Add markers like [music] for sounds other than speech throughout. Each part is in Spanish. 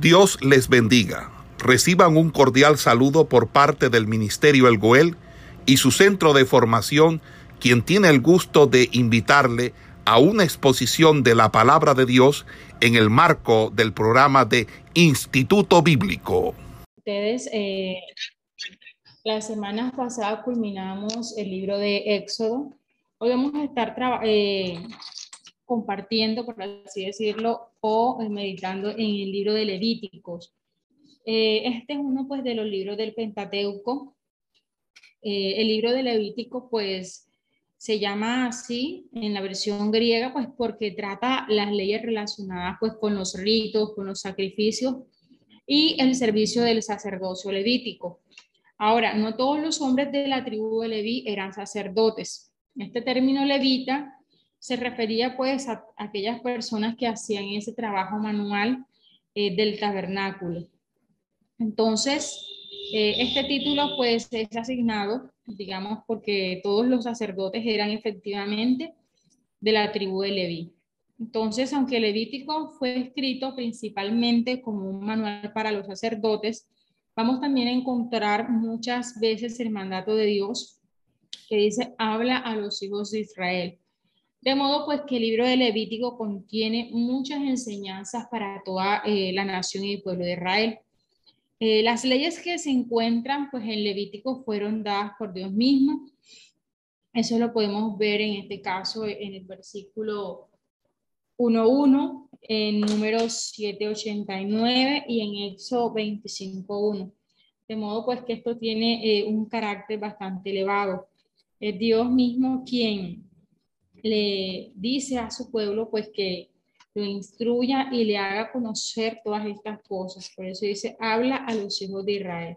Dios les bendiga. Reciban un cordial saludo por parte del Ministerio El Goel y su centro de formación, quien tiene el gusto de invitarle a una exposición de la palabra de Dios en el marco del programa de Instituto Bíblico. Ustedes, eh, la semana pasada culminamos el libro de Éxodo. Hoy vamos a estar eh, compartiendo, por así decirlo, o eh, meditando en el libro de Levíticos. Eh, este es uno pues de los libros del Pentateuco. Eh, el libro de Levítico pues se llama así en la versión griega pues porque trata las leyes relacionadas pues con los ritos, con los sacrificios y el servicio del sacerdocio levítico. Ahora, no todos los hombres de la tribu de Leví eran sacerdotes. Este término levita se refería pues a, aquellas personas que hacían ese trabajo manual eh, del tabernáculo. Entonces, eh, este título pues es asignado, digamos, porque todos los sacerdotes eran efectivamente de la tribu de Leví. Entonces, aunque Levítico fue escrito principalmente como un manual para los sacerdotes, vamos también a encontrar muchas veces el mandato de Dios que dice, habla a los hijos de Israel. De modo pues que el libro de Levítico contiene muchas enseñanzas para toda eh, la nación y el pueblo de Israel. Eh, las leyes que se encuentran pues en Levítico fueron dadas por Dios mismo. Eso lo podemos ver en este caso en el versículo 1.1, en número 789 y en Éxodo 25.1. De modo pues que esto tiene eh, un carácter bastante elevado. Es Dios mismo quien le dice a su pueblo pues que lo instruya y le haga conocer todas estas cosas. Por eso dice, habla a los hijos de Israel.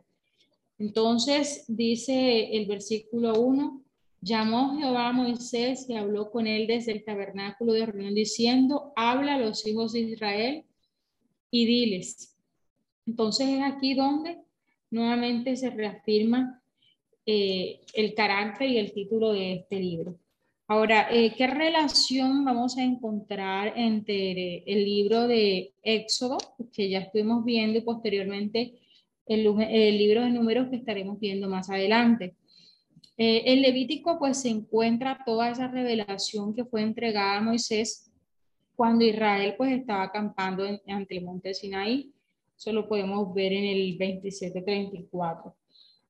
Entonces dice el versículo 1, llamó Jehová a Moisés y habló con él desde el tabernáculo de reunión diciendo, habla a los hijos de Israel y diles. Entonces es aquí donde nuevamente se reafirma eh, el carácter y el título de este libro. Ahora, eh, ¿qué relación vamos a encontrar entre el libro de Éxodo, que ya estuvimos viendo, y posteriormente el, libro de números que estaremos viendo más adelante? Eh, en Levítico, pues se encuentra toda esa revelación que fue entregada a Moisés cuando Israel, pues estaba acampando ante el monte Sinaí. Eso lo podemos ver en el 27-34.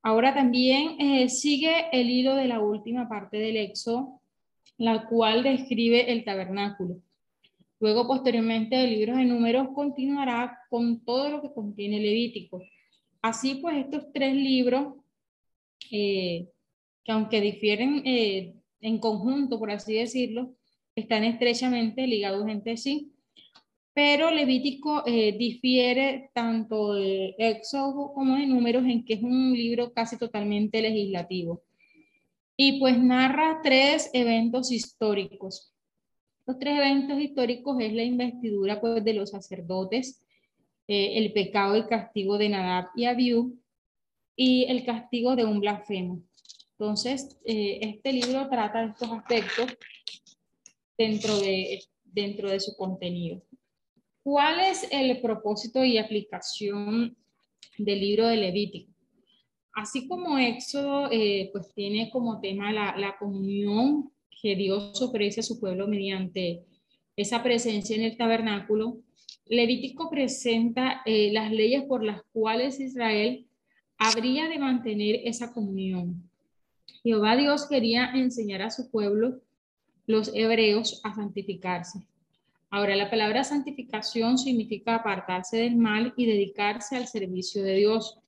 Ahora también eh, sigue el hilo de la última parte del Éxodo, la cual describe el tabernáculo. Luego, posteriormente, el libro de números continuará con todo lo que contiene Levítico. Así pues, estos tres libros, eh, que aunque difieren eh, en conjunto, por así decirlo, están estrechamente ligados entre sí. Pero Levítico eh, difiere tanto de Éxodo como de Números en que es un libro casi totalmente legislativo y pues narra tres eventos históricos. Los tres eventos históricos es la investidura pues, de los sacerdotes, eh, el pecado y castigo de Nadab y Abiú y el castigo de un blasfemo. Entonces, eh, este libro trata estos aspectos dentro de, dentro de su contenido. ¿Cuál es el propósito y aplicación del libro de Levítico? Así como Éxodo, eh, pues tiene como tema la, comunión que Dios ofrece a su pueblo mediante esa presencia en el tabernáculo, Levítico presenta eh, las leyes por las cuales Israel habría de mantener esa comunión. Jehová Dios quería enseñar a su pueblo, los hebreos, a santificarse. Ahora, la palabra santificación significa apartarse del mal y dedicarse al servicio de Dios.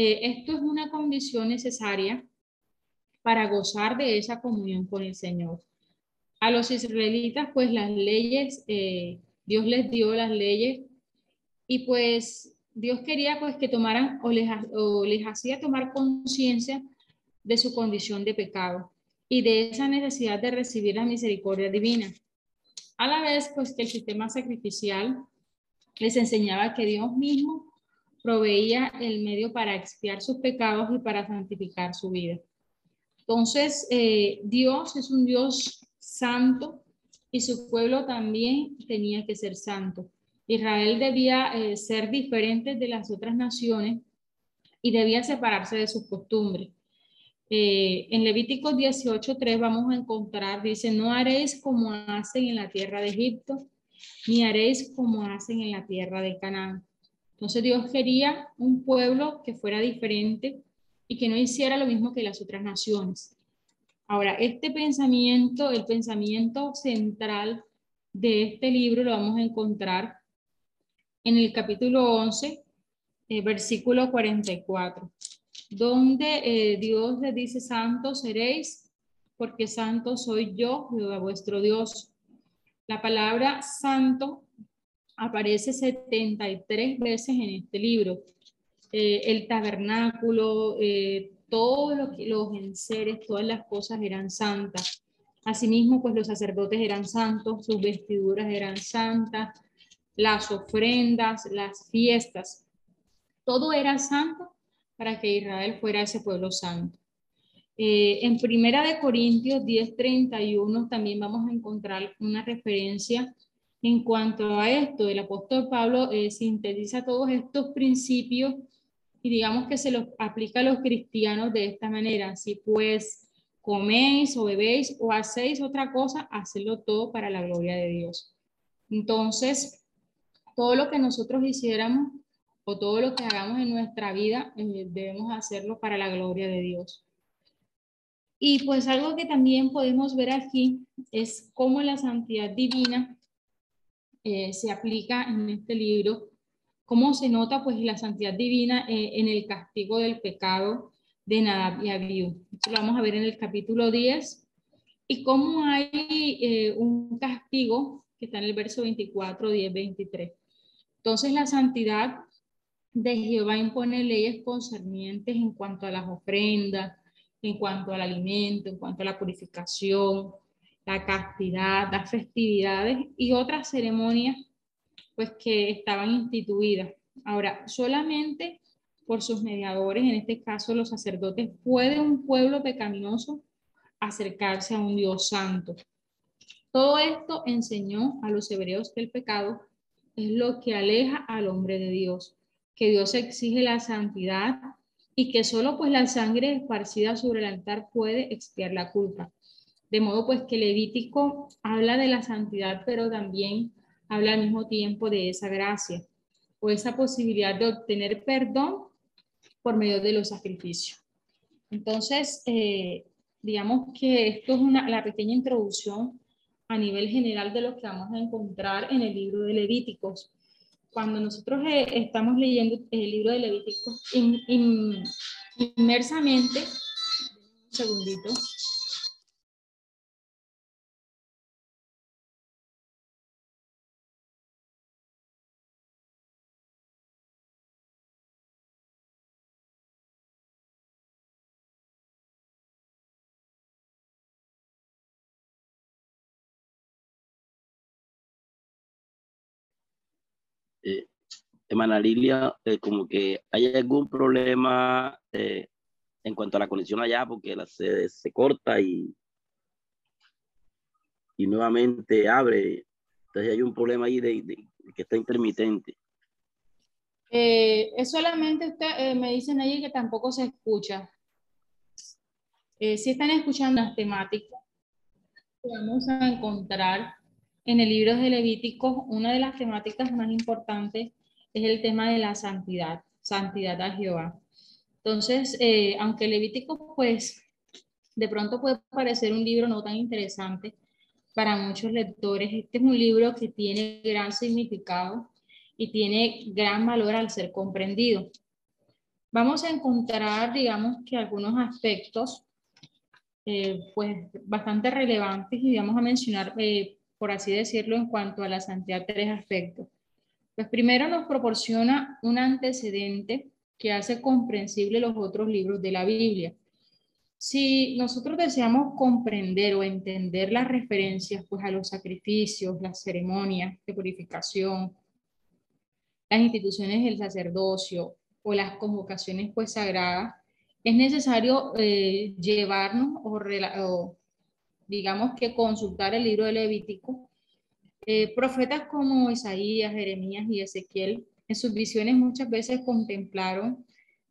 Eh, esto es una condición necesaria para gozar de esa comunión con el Señor. A los israelitas, pues las leyes, eh, Dios les dio las leyes y pues Dios quería pues que tomaran o les, o les hacía tomar conciencia de su condición de pecado y de esa necesidad de recibir la misericordia divina. A la vez, pues que el sistema sacrificial les enseñaba que Dios mismo proveía el medio para expiar sus pecados y para santificar su vida. Entonces, eh, Dios es un Dios santo y su pueblo también tenía que ser santo. Israel debía eh, ser diferente de las otras naciones y debía separarse de sus costumbres. Eh, en Levítico 18.3 vamos a encontrar, dice, no haréis como hacen en la tierra de Egipto, ni haréis como hacen en la tierra de Canaán. Entonces Dios quería un pueblo que fuera diferente y que no hiciera lo mismo que las otras naciones. Ahora, este pensamiento, el pensamiento central de este libro lo vamos a encontrar en el capítulo 11, eh, versículo 44, donde eh, Dios le dice, santos seréis, porque santo soy yo, Jehová vuestro Dios. La palabra santo aparece 73 veces en este libro. Eh, el tabernáculo, todos los enseres, todas las cosas eran santas. Asimismo, pues los sacerdotes eran santos, sus vestiduras eran santas, las ofrendas, las fiestas, todo era santo para que Israel fuera ese pueblo santo. Eh, en Primera de Corintios 10:31 también vamos a encontrar una referencia en cuanto a esto. El apóstol Pablo eh, sintetiza todos estos principios y digamos que se los aplica a los cristianos de esta manera. Si pues coméis o bebéis o hacéis otra cosa, hacedlo todo para la gloria de Dios. Entonces, todo lo que nosotros hiciéramos o todo lo que hagamos en nuestra vida, eh, debemos hacerlo para la gloria de Dios. Y pues algo que también podemos ver aquí es cómo la santidad divina eh, se aplica en este libro cómo se nota pues la santidad divina eh, en el castigo del pecado de Nadab y Abiú. Esto lo vamos a ver en el capítulo 10 y cómo hay eh, un castigo que está en el verso 24, 10, 23. Entonces la santidad de Jehová impone leyes concernientes en cuanto a las ofrendas, en cuanto al alimento, en cuanto a la purificación, la castidad, las festividades y otras ceremonias pues que estaban instituidas. Ahora, solamente por sus mediadores, en este caso los sacerdotes, puede un pueblo pecaminoso acercarse a un Dios santo. Todo esto enseñó a los hebreos que el pecado es lo que aleja al hombre de Dios, que Dios exige la santidad y que solo pues la sangre esparcida sobre el altar puede expiar la culpa. De modo pues que Levítico habla de la santidad, pero también habla al mismo tiempo de esa gracia o esa posibilidad de obtener perdón por medio de los sacrificios. Entonces, eh, digamos que esto es una, la pequeña introducción a nivel general de lo que vamos a encontrar en el libro de Levíticos. Cuando nosotros eh, estamos leyendo el libro de Levíticos inmersamente, un segundito, Hermana Lilia, eh, como que hay algún problema eh, en cuanto a la conexión allá, porque la se, se corta y, y nuevamente abre. Entonces hay un problema ahí de, que está intermitente. Eh, es solamente usted, me dicen ahí que tampoco se escucha. si están escuchando las temáticas, vamos a encontrar en el libro de Levítico una de las temáticas más importantes es el tema de la santidad, santidad a Jehová. Entonces, eh, aunque Levítico, pues, de pronto puede parecer un libro no tan interesante para muchos lectores, este es un libro que tiene gran significado y tiene gran valor al ser comprendido. Vamos a encontrar, digamos, que algunos aspectos, eh, pues, bastante relevantes y vamos a mencionar, eh, por así decirlo, en cuanto a la santidad, tres aspectos. Pues primero nos proporciona un antecedente que hace comprensible los otros libros de la Biblia. Si nosotros deseamos comprender o entender las referencias pues, a los sacrificios, las ceremonias de purificación, las instituciones del sacerdocio o las convocaciones pues, sagradas, es necesario eh, llevarnos o, o, digamos que consultar el libro de Levítico Eh, profetas como Isaías, Jeremías y Ezequiel, en sus visiones muchas veces contemplaron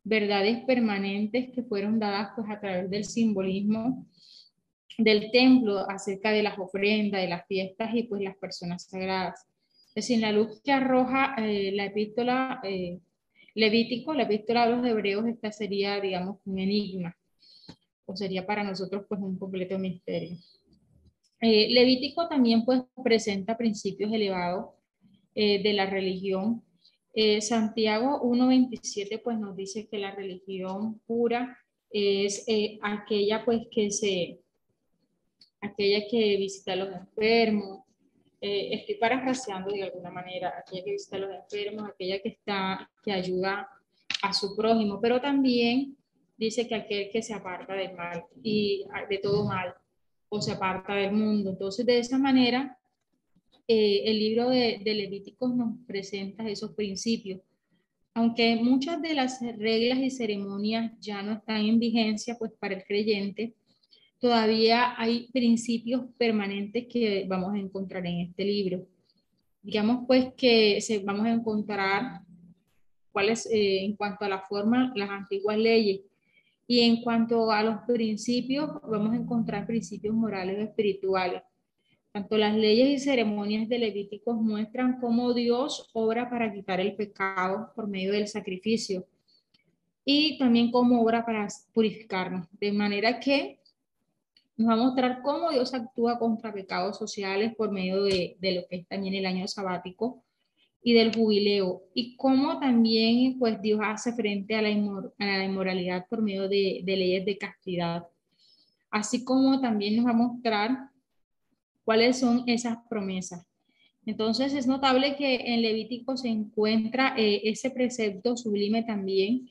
verdades permanentes que fueron dadas pues a través del simbolismo del templo acerca de las ofrendas, de las fiestas y pues las personas sagradas. Es decir, la luz que arroja eh, la epístola eh, Levítico, la epístola a los hebreos, esta sería, digamos, un enigma, o sería para nosotros pues un completo misterio. Eh, Levítico también pues presenta principios elevados de la religión. Santiago 1.27 pues nos dice que la religión pura es aquella pues que se aquella que visita a los enfermos, eh, estoy parafraseando de alguna manera, aquella que visita a los enfermos, aquella que está, que ayuda a su prójimo, pero también dice que aquel que se aparta del mal y de todo mal o se aparta del mundo. Entonces, de esa manera, eh, el libro de, de Levíticos nos presenta esos principios. Aunque muchas de las reglas y ceremonias ya no están en vigencia, pues para el creyente, todavía hay principios permanentes que vamos a encontrar en este libro. Digamos pues que vamos a encontrar cuáles, eh, en cuanto a la forma, las antiguas leyes. Y en cuanto a los principios, vamos a encontrar principios morales y espirituales. Tanto las leyes y ceremonias de Levíticos muestran cómo Dios obra para quitar el pecado por medio del sacrificio y también cómo obra para purificarnos. De manera que nos va a mostrar cómo Dios actúa contra pecados sociales por medio de, lo que es también el año sabático y del jubileo, y cómo también pues Dios hace frente a la, inmoralidad por medio de, leyes de castidad, así como también nos va a mostrar cuáles son esas promesas. Entonces es notable que en Levítico se encuentra eh, ese precepto sublime también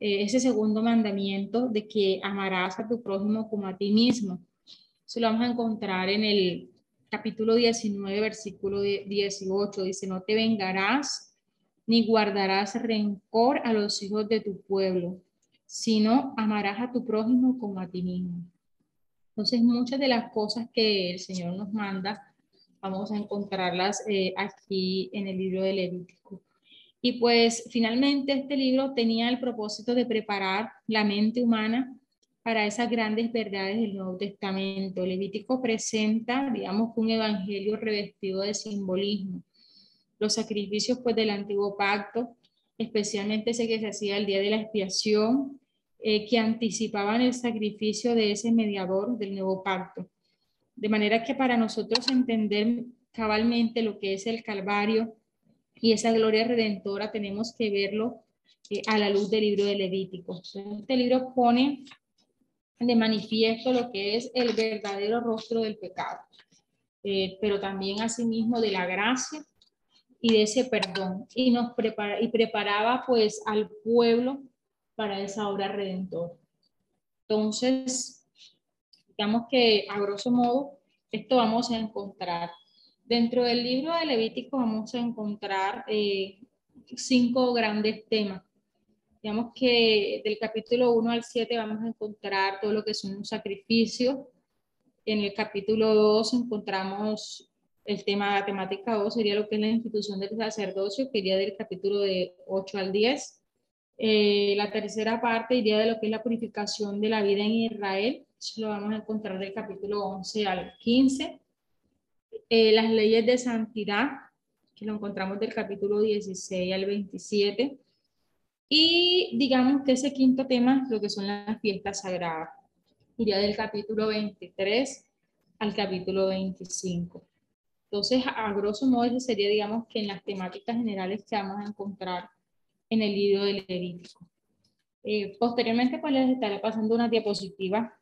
eh, ese segundo mandamiento de que amarás a tu prójimo como a ti mismo. Eso lo vamos a encontrar en el capítulo 19, versículo 18. Dice, no te vengarás ni guardarás rencor a los hijos de tu pueblo, sino amarás a tu prójimo como a ti mismo. Entonces, muchas de las cosas que el Señor nos manda, vamos a encontrarlas eh, aquí en el libro de Levítico. Y pues finalmente este libro tenía el propósito de preparar la mente humana para esas grandes verdades del Nuevo Testamento. Levítico presenta, digamos, un evangelio revestido de simbolismo. Los sacrificios pues del antiguo pacto, especialmente ese que se hacía el día de la expiación, eh, que anticipaban el sacrificio de ese mediador del nuevo pacto. De manera que para nosotros entender cabalmente lo que es el Calvario, y esa gloria redentora tenemos que verlo eh, a la luz del libro de Levítico. Este libro pone de manifiesto lo que es el verdadero rostro del pecado, eh, pero también asimismo de la gracia y de ese perdón y nos prepara y preparaba pues al pueblo para esa obra redentora. Entonces, digamos que a grosso modo esto vamos a encontrar Dentro del libro de Levítico vamos a encontrar eh, cinco grandes temas. Digamos que del capítulo 1 al 7 vamos a encontrar todo lo que son un sacrificio. En el capítulo 2 encontramos el tema, la temática 2 sería lo que es la institución del sacerdocio, que iría del capítulo de 8 al 10. Eh, la tercera parte iría de lo que es la purificación de la vida en Israel. Eso lo vamos a encontrar del capítulo 11 al 15. Eh, las leyes de santidad, que lo encontramos del capítulo 16 al 27. Y digamos que ese quinto tema, lo que son las fiestas sagradas, iría del capítulo 23 al capítulo 25. Entonces, a grosso modo, ese sería, digamos, que en las temáticas generales que vamos a encontrar en el libro de Levítico. Eh, posteriormente, pues les estaré pasando una diapositiva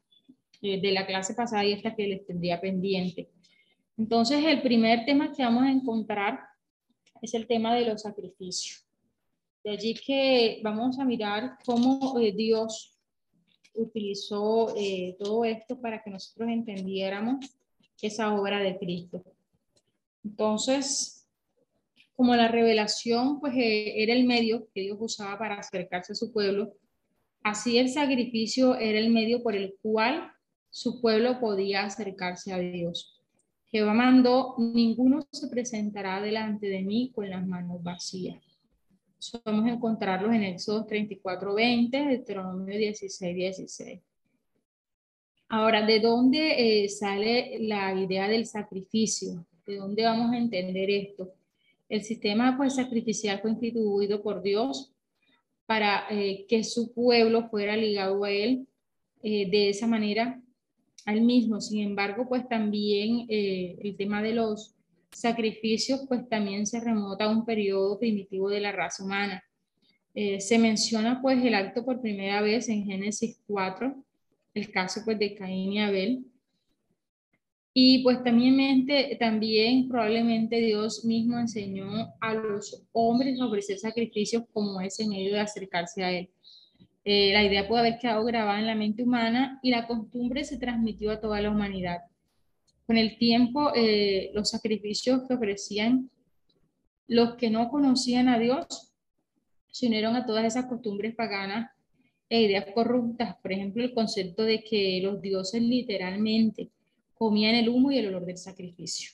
eh, de la clase pasada y esta que les tendría pendiente. Entonces, el primer tema que vamos a encontrar es el tema de los sacrificios. De allí que vamos a mirar cómo eh, Dios utilizó eh, todo esto para que nosotros entendiéramos esa obra de Cristo. Entonces, como la revelación pues eh, era el medio que Dios usaba para acercarse a su pueblo, así el sacrificio era el medio por el cual su pueblo podía acercarse a Dios. Jehová mandó, ninguno se presentará delante de mí con las manos vacías. Podemos encontrarlos en Éxodo 34, 20, Deuteronomio 16, 16. Ahora, ¿de dónde eh, sale la idea del sacrificio? ¿De dónde vamos a entender esto? El sistema pues, sacrificial fue instituido por Dios para eh, que su pueblo fuera ligado a él eh, de esa manera al mismo. Sin embargo, pues también el tema de los sacrificios, pues también se remota a un periodo primitivo de la raza humana. Eh, se menciona pues el acto por primera vez en Génesis 4, el caso pues de Caín y Abel. Y pues también, también probablemente Dios mismo enseñó a los hombres a ofrecer sacrificios como ese medio de acercarse a Él. Eh, la idea puede haber quedado grabada en la mente humana y la costumbre se transmitió a toda la humanidad. Con el tiempo, eh, los sacrificios que ofrecían los que no conocían a Dios se unieron a todas esas costumbres paganas e ideas corruptas. Por ejemplo, el concepto de que los dioses literalmente comían el humo y el olor del sacrificio.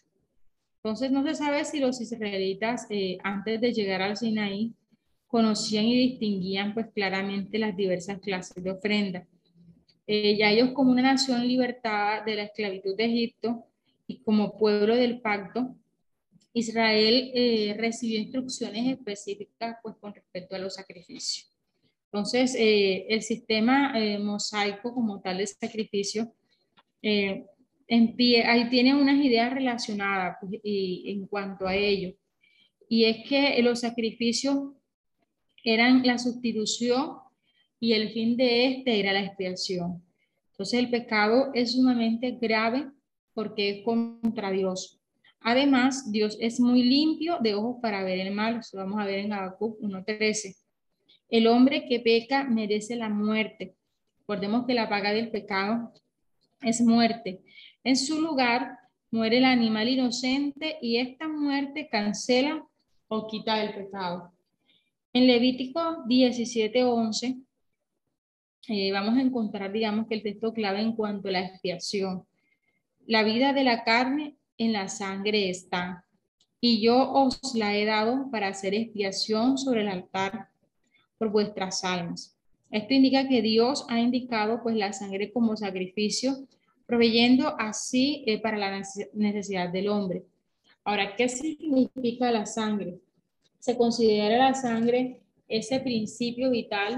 Entonces, no se sabe si los israelitas, eh, antes de llegar al Sinaí, conocían y distinguían pues claramente las diversas clases de ofrendas eh, ya ellos como una nación libertada de la esclavitud de Egipto y como pueblo del pacto, Israel eh, recibió instrucciones específicas pues, con respecto a los sacrificios. Entonces, eh, el sistema mosaico como tal de sacrificio, pie, ahí tiene unas ideas relacionadas pues, y, en cuanto a ello. Y es que los sacrificios eran la sustitución y el fin de este era la expiación. Entonces el pecado es sumamente grave porque es contra Dios. Además, Dios es muy limpio de ojos para ver el mal. Vamos a ver en Habacuc 1.13. El hombre que peca merece la muerte. Recordemos que la paga del pecado es muerte. En su lugar muere el animal inocente y esta muerte cancela o quita el pecado. En Levítico 17.11 eh, vamos a encontrar, digamos, que el texto clave en cuanto a la expiación. La vida de la carne en la sangre está, y yo os la he dado para hacer expiación sobre el altar por vuestras almas. Esto indica que Dios ha indicado pues la sangre como sacrificio, proveyendo así eh, para la necesidad del hombre. Ahora, ¿qué significa la sangre? Se considera la sangre ese principio vital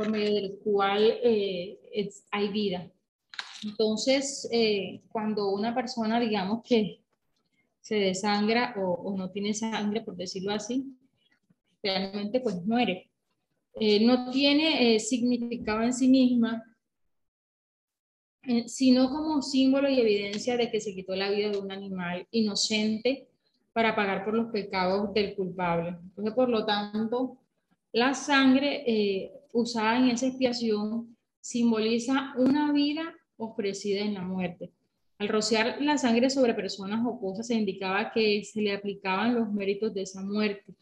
por medio del cual eh, hay vida. Entonces, eh, cuando una persona, digamos que se desangra o, no tiene sangre, por decirlo así, realmente pues muere. Eh, no tiene significado en sí misma, sino como símbolo y evidencia de que se quitó la vida de un animal inocente para pagar por los pecados del culpable. Entonces, por lo tanto, la sangre eh, usada en esa expiación simboliza una vida ofrecida en la muerte. Al rociar la sangre sobre personas o cosas se indicaba que se le aplicaban los méritos de esa muerte.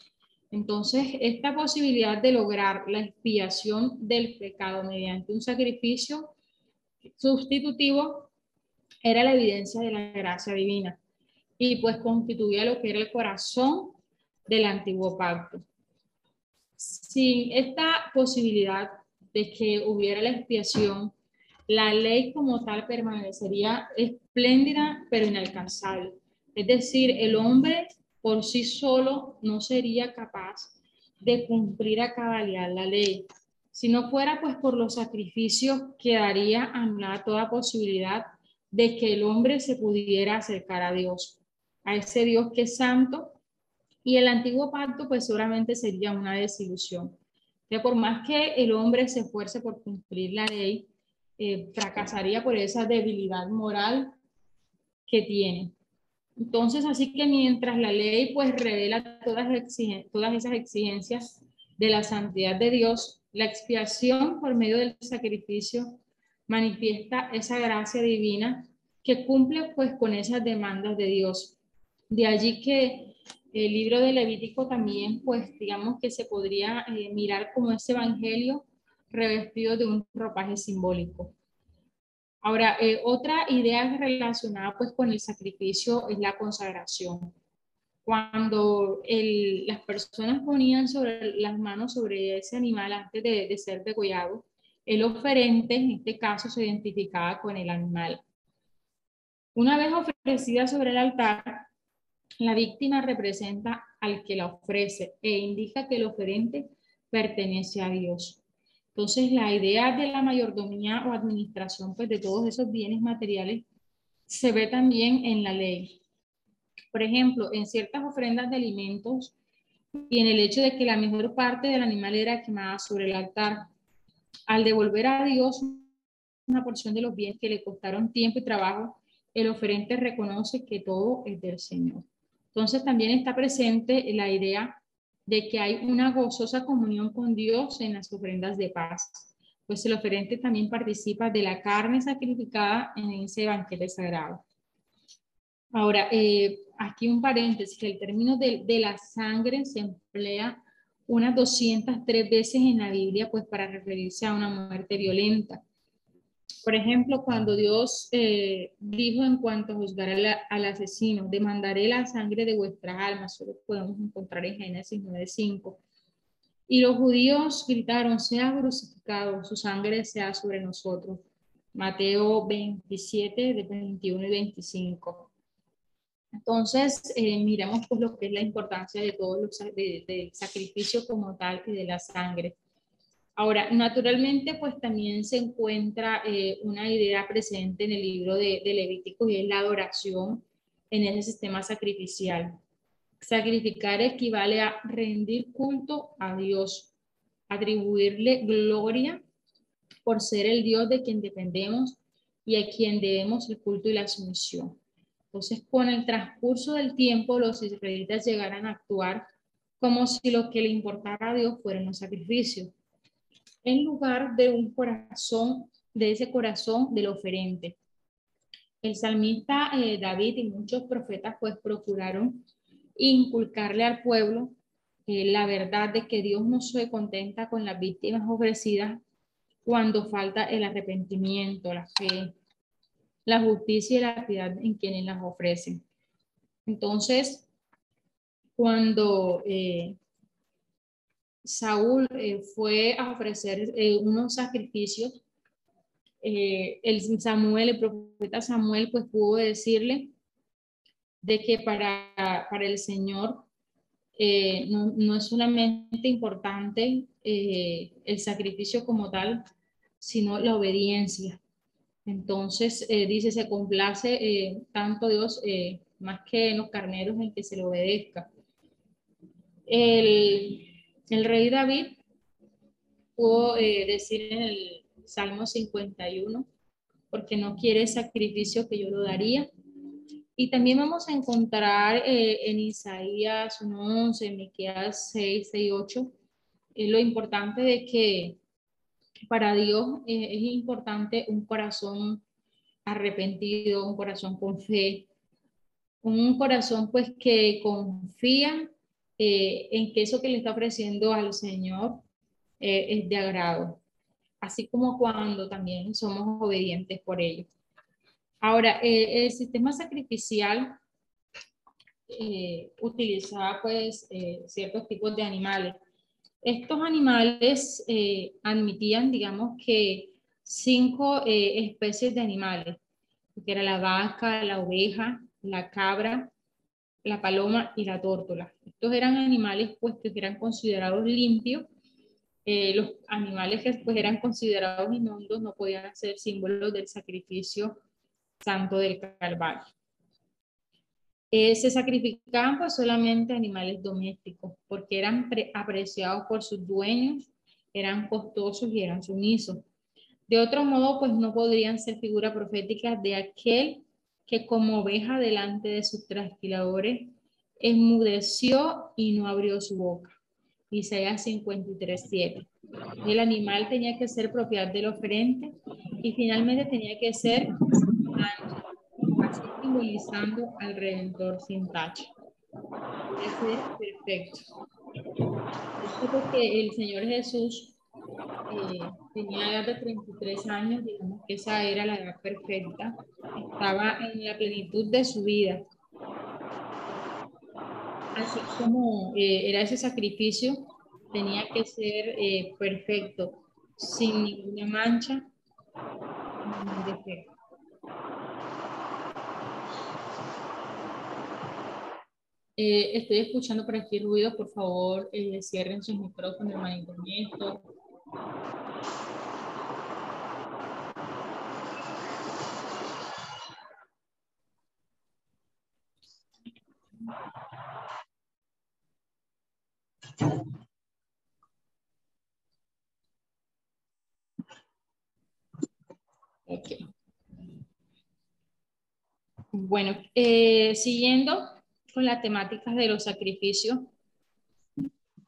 Entonces, esta posibilidad de lograr la expiación del pecado mediante un sacrificio sustitutivo era la evidencia de la gracia divina y pues constituía lo que era el corazón del antiguo pacto sin esta posibilidad de que hubiera la expiación, la ley como tal permanecería espléndida pero inalcanzable. Es decir, el hombre por sí solo no sería capaz de cumplir a cabalidad la ley. Si no fuera pues por los sacrificios, quedaría anulada toda posibilidad de que el hombre se pudiera acercar a Dios, a ese Dios que es santo y el antiguo pacto, pues seguramente sería una desilusión. Que por más que el hombre se esfuerce por cumplir la ley, eh, fracasaría por esa debilidad moral que tiene. Entonces, así que mientras la ley pues revela todas, todas esas exigencias de la santidad de Dios, la expiación por medio del sacrificio manifiesta esa gracia divina que cumple pues con esas demandas de Dios. De allí que el libro de Levítico también, pues digamos que se podría eh, mirar como ese evangelio revestido de un ropaje simbólico. Ahora, eh, otra idea relacionada pues con el sacrificio es la consagración. Cuando las personas ponían sobre las manos sobre ese animal antes de, de ser degollado, el oferente en este caso se identificaba con el animal. Una vez ofrecida sobre el altar, la víctima representa al que la ofrece e indica que el oferente pertenece a Dios. Entonces, la idea de la mayordomía o administración pues, de todos esos bienes materiales se ve también en la ley. Por ejemplo, en ciertas ofrendas de alimentos y en el hecho de que la mejor parte del animal era quemada sobre el altar. Al devolver a Dios una porción de los bienes que le costaron tiempo y trabajo, el oferente reconoce que todo es del Señor. Entonces también está presente la idea de que hay una gozosa comunión con Dios en las ofrendas de paz, pues el oferente también participa de la carne sacrificada en ese banquete sagrado. Ahora, eh, aquí un paréntesis, el término de, de, la sangre se emplea unas 203 veces en la Biblia, pues para referirse a una muerte violenta. Por ejemplo, cuando Dios eh, dijo en cuanto a juzgar al, asesino, demandaré la sangre de vuestras almas, solo podemos encontrar en Génesis 9.5. Y los judíos gritaron, sea crucificado, su sangre sea sobre nosotros. Mateo 27, de 21 y 25. Entonces, eh, miremos pues lo que es la importancia de todo los, del sacrificio como tal y de la sangre. Ahora, naturalmente, pues también se encuentra eh, una idea presente en el libro de, de Levítico y es la adoración en ese sistema sacrificial. Sacrificar equivale a rendir culto a Dios, atribuirle gloria por ser el Dios de quien dependemos y a quien debemos el culto y la sumisión. Entonces, con el transcurso del tiempo, los israelitas llegaran a actuar como si lo que le importara a Dios fueran los sacrificios en lugar de un corazón, de ese corazón del oferente. El salmista eh, David y muchos profetas pues procuraron inculcarle al pueblo eh, la verdad de que Dios no se contenta con las víctimas ofrecidas cuando falta el arrepentimiento, la fe, la justicia y la piedad en quienes las ofrecen. Entonces, cuando eh, Saúl eh, fue a ofrecer eh, unos sacrificios, eh, el Samuel, el profeta Samuel, pues pudo decirle de que para, para el Señor no, no, es solamente importante el sacrificio como tal, sino la obediencia. Entonces, dice, se complace tanto Dios más que en los carneros en que se le obedezca. El, el rey David pudo eh, decir en el Salmo 51, porque no quiere sacrificio que yo lo daría. Y también vamos a encontrar eh, en Isaías 1.11, en Miqueas 6, 6, 8, lo importante de que para Dios eh, es importante un corazón arrepentido, un corazón con fe, un corazón pues que confía eh, en que eso que le está ofreciendo al Señor eh, es de agrado, así como cuando también somos obedientes por ello. Ahora, eh, el sistema sacrificial utilizaba pues ciertos tipos de animales. Estos animales admitían, digamos que cinco especies de animales, que era la vaca, la oveja, la cabra, la paloma y la tórtola. Estos eran animales pues, que eran considerados limpios. Eh, los animales que pues, eran considerados inmundos no podían ser símbolos del sacrificio santo del Calvario. Eh, se sacrificaban pues, solamente animales domésticos porque eran apreciados por sus dueños, eran costosos y eran sumisos. De otro modo, pues no podrían ser figuras proféticas de aquel que como oveja delante de sus trasquiladores enmudeció y no abrió su boca. Isaías 53, El animal tenía que ser propiedad del oferente y finalmente tenía que ser así simbolizando al Redentor sin tacha. Ese es perfecto. Es porque el Señor Jesús eh, tenía edad de 33 años, digamos que esa era la edad perfecta, estaba en la plenitud de su vida. Así como eh, era ese sacrificio, tenía que ser eh, perfecto, sin ninguna mancha. Eh, estoy escuchando por aquí ruido, por favor, cierren sus micrófonos, hermanito Néstor. Okay. Bueno, eh, siguiendo con las temáticas de los sacrificios,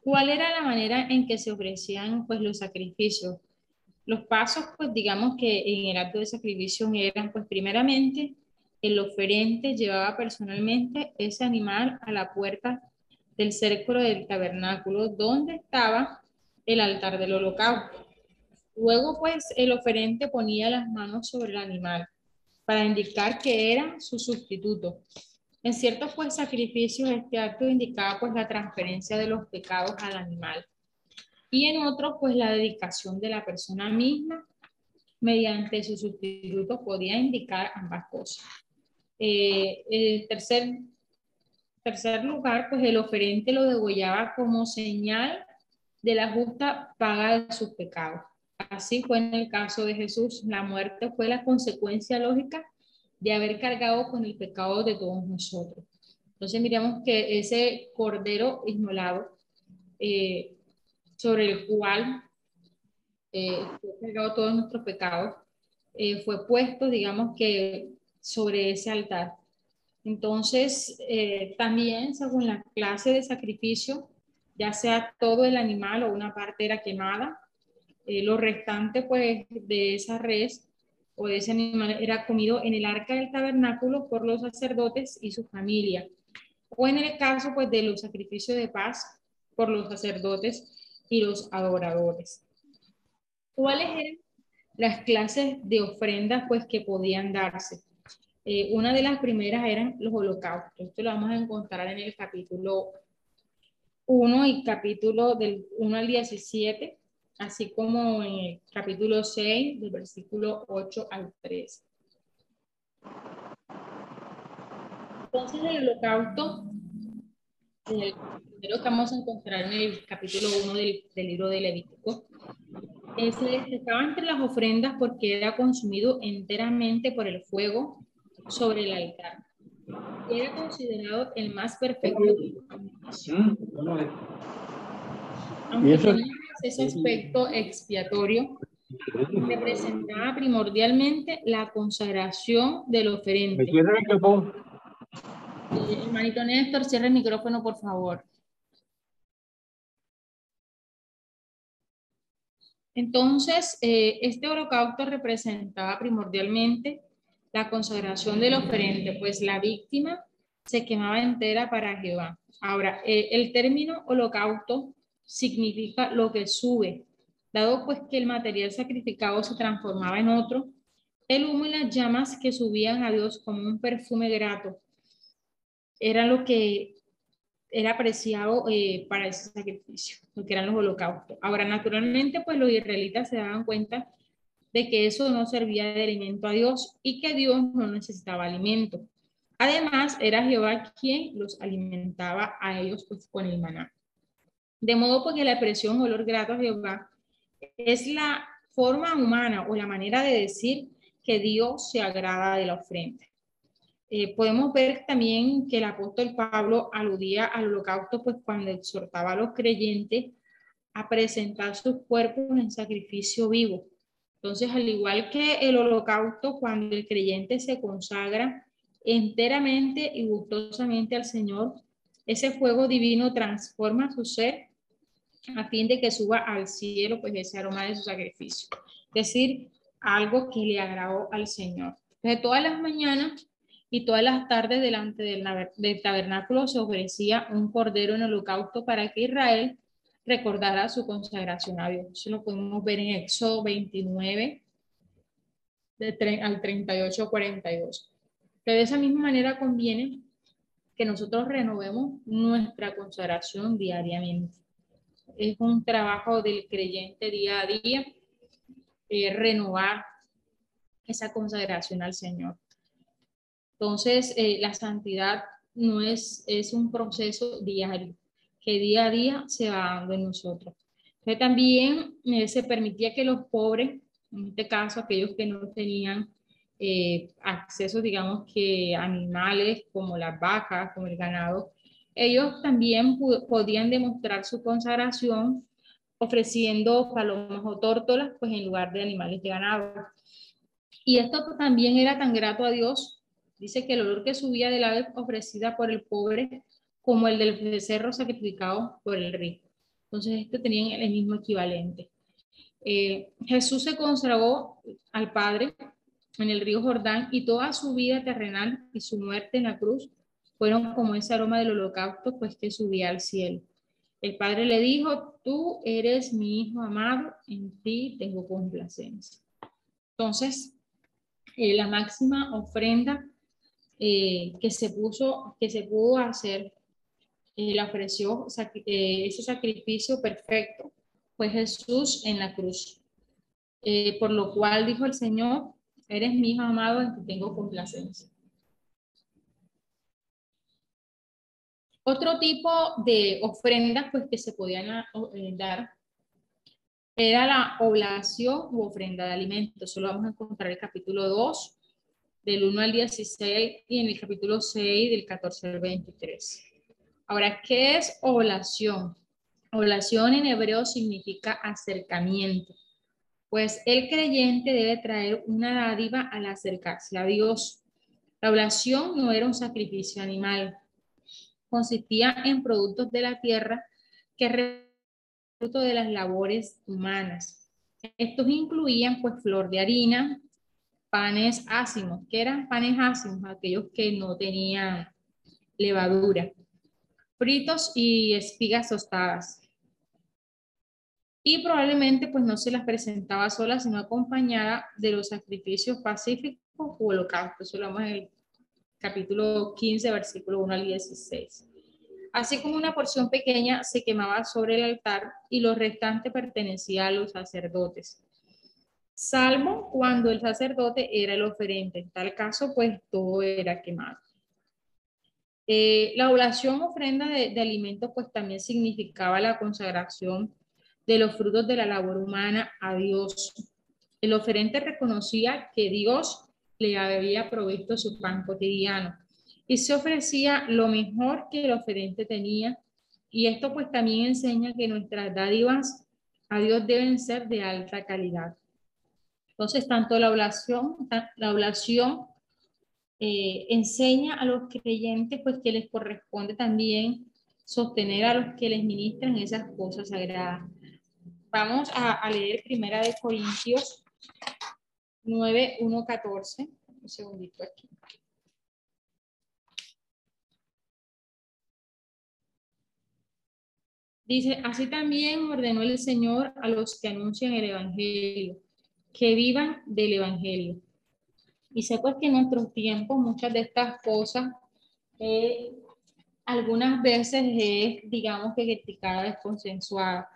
¿cuál era la manera en que se ofrecían pues los sacrificios? Los pasos, pues digamos que en el acto de sacrificio eran, pues primeramente, el oferente llevaba personalmente ese animal a la puerta del círculo del tabernáculo donde estaba el altar del holocausto. Luego, pues, el oferente ponía las manos sobre el animal para indicar que era su sustituto. En ciertos pues, sacrificios, este acto indicaba pues, la transferencia de los pecados al animal. Y en otros, pues la dedicación de la persona misma mediante su sustituto podía indicar ambas cosas. Eh, el tercer, tercer lugar, pues el oferente lo degollaba como señal de la justa paga de sus pecados. Así fue en el caso de Jesús. La muerte fue la consecuencia lógica de haber cargado con el pecado de todos nosotros. Entonces miramos que ese cordero inmolado eh, sobre el cual eh, fue cargado todos nuestros pecados, eh, fue puesto, digamos que, sobre ese altar. Entonces, también según la clase de sacrificio, ya sea todo el animal o una parte era quemada, lo restante pues de esa res o de ese animal era comido en el arca del tabernáculo por los sacerdotes y su familia. O en el caso pues de los sacrificios de paz por los sacerdotes y los adoradores. ¿Cuáles eran las clases de ofrendas pues que podían darse? Eh, una de las primeras eran los holocaustos. Esto lo vamos a encontrar en el capítulo 1 y capítulo del 1 al 17 así como en el capítulo 6, del versículo 8 al 13. Entonces, el holocausto, el primero que vamos a encontrar en el capítulo 1 del, libro de Levítico, eh, se destacaba entre las ofrendas porque era consumido enteramente por el fuego sobre el altar. Era considerado el más perfecto. Aunque tenía ese aspecto expiatorio representaba primordialmente la consagración del oferente. Eh, hermanito Néstor, cierre el micrófono, por favor. Entonces, eh, este holocausto representaba primordialmente la consagración del oferente, pues la víctima se quemaba entera para Jehová. Ahora, eh, el término holocausto significa lo que sube. Dado pues que el material sacrificado se transformaba en otro, el humo y las llamas que subían a Dios como un perfume grato era lo que era apreciado eh, para ese sacrificio, lo que eran los holocaustos. Ahora, naturalmente, pues los israelitas se daban cuenta de que eso no servía de alimento a Dios y que Dios no necesitaba alimento. Además, era Jehová quien los alimentaba a ellos pues, con el maná. De modo porque la expresión olor grato a Jehová es la forma humana o la manera de decir que Dios se agrada de la ofrenda. Eh, podemos ver también que el apóstol Pablo aludía al holocausto pues cuando exhortaba a los creyentes a presentar sus cuerpos en sacrificio vivo. Entonces, al igual que el holocausto, cuando el creyente se consagra enteramente y gustosamente al Señor, ese fuego divino transforma su ser a fin de que suba al cielo pues ese aroma de su sacrificio. Es decir, algo que le agradó al Señor. De todas las mañanas y todas las tardes delante del, del tabernáculo se ofrecía un cordero en holocausto para que Israel recordara su consagración a Dios. Eso lo podemos ver en Éxodo 29, de al 38, 42. Pero de esa misma manera conviene que nosotros renovemos nuestra consagración diariamente. Es un trabajo del creyente día a día, eh, renovar esa consagración al Señor. Entonces, eh, la santidad no es, es un proceso diario, que día a día se va dando en nosotros. También eh, se permitía que los pobres, en este caso aquellos que no tenían eh, acceso, digamos que animales como las vacas, como el ganado, ellos también podían demostrar su consagración ofreciendo palomas o tórtolas, pues en lugar de animales de ganado. Y esto también era tan grato a Dios Dice que el olor que subía del ave ofrecida por el pobre como el del becerro sacrificado por el rico. Entonces, esto tenían el mismo equivalente. Eh, Jesús se consagró al Padre en el río Jordán y toda su vida terrenal y su muerte en la cruz fueron como ese aroma del holocausto, pues que subía al cielo. El Padre le dijo, tú eres mi Hijo amado, en ti tengo complacencia. Entonces, eh, la máxima ofrenda eh, que se puso, que se pudo hacer, y le ofreció eh, ese sacrificio perfecto, fue Jesús en la cruz. Eh, por lo cual dijo el Señor, eres mi hijo amado en que tengo complacencia. Otro tipo de ofrendas pues, que se podían dar era la oblación u ofrenda de alimentos. Eso lo vamos a encontrar en el capítulo 2, del 1 al 16 y en el capítulo 6 del 14 al 23. Ahora, ¿qué es oblación? Oblación en hebreo significa acercamiento, pues el creyente debe traer una dádiva al acercarse a Dios. La oblación no era un sacrificio animal, consistía en productos de la tierra que fruto de las labores humanas. Estos incluían pues flor de harina, panes ácimos. ¿Qué eran panes ácimos? Aquellos que no tenían levadura. Fritos y espigas tostadas. Y probablemente pues no se las presentaba sola, sino acompañada de los sacrificios pacíficos o holocaustos. Eso lo vamos el capítulo 15, versículo 1 al 16. Así como una porción pequeña se quemaba sobre el altar y lo restante pertenecía a los sacerdotes. Salvo cuando el sacerdote era el oferente. En tal caso, pues todo era quemado. Eh, la oblación ofrenda de, de alimentos, pues también significaba la consagración de los frutos de la labor humana a Dios. El oferente reconocía que Dios le había provisto su pan cotidiano y se ofrecía lo mejor que el oferente tenía. Y esto pues también enseña que nuestras dádivas a Dios deben ser de alta calidad. Entonces, tanto la oblación, la oblación eh, enseña a los creyentes pues que les corresponde también sostener a los que les ministran esas cosas sagradas. Vamos a, leer primera de Corintios 9, 1, 14. Un segundito aquí. Dice, así también ordenó el Señor a los que anuncian el Evangelio que vivan del Evangelio. Y sé pues que en nuestros tiempos muchas de estas cosas eh, algunas veces es, digamos que criticada, desconsensuada.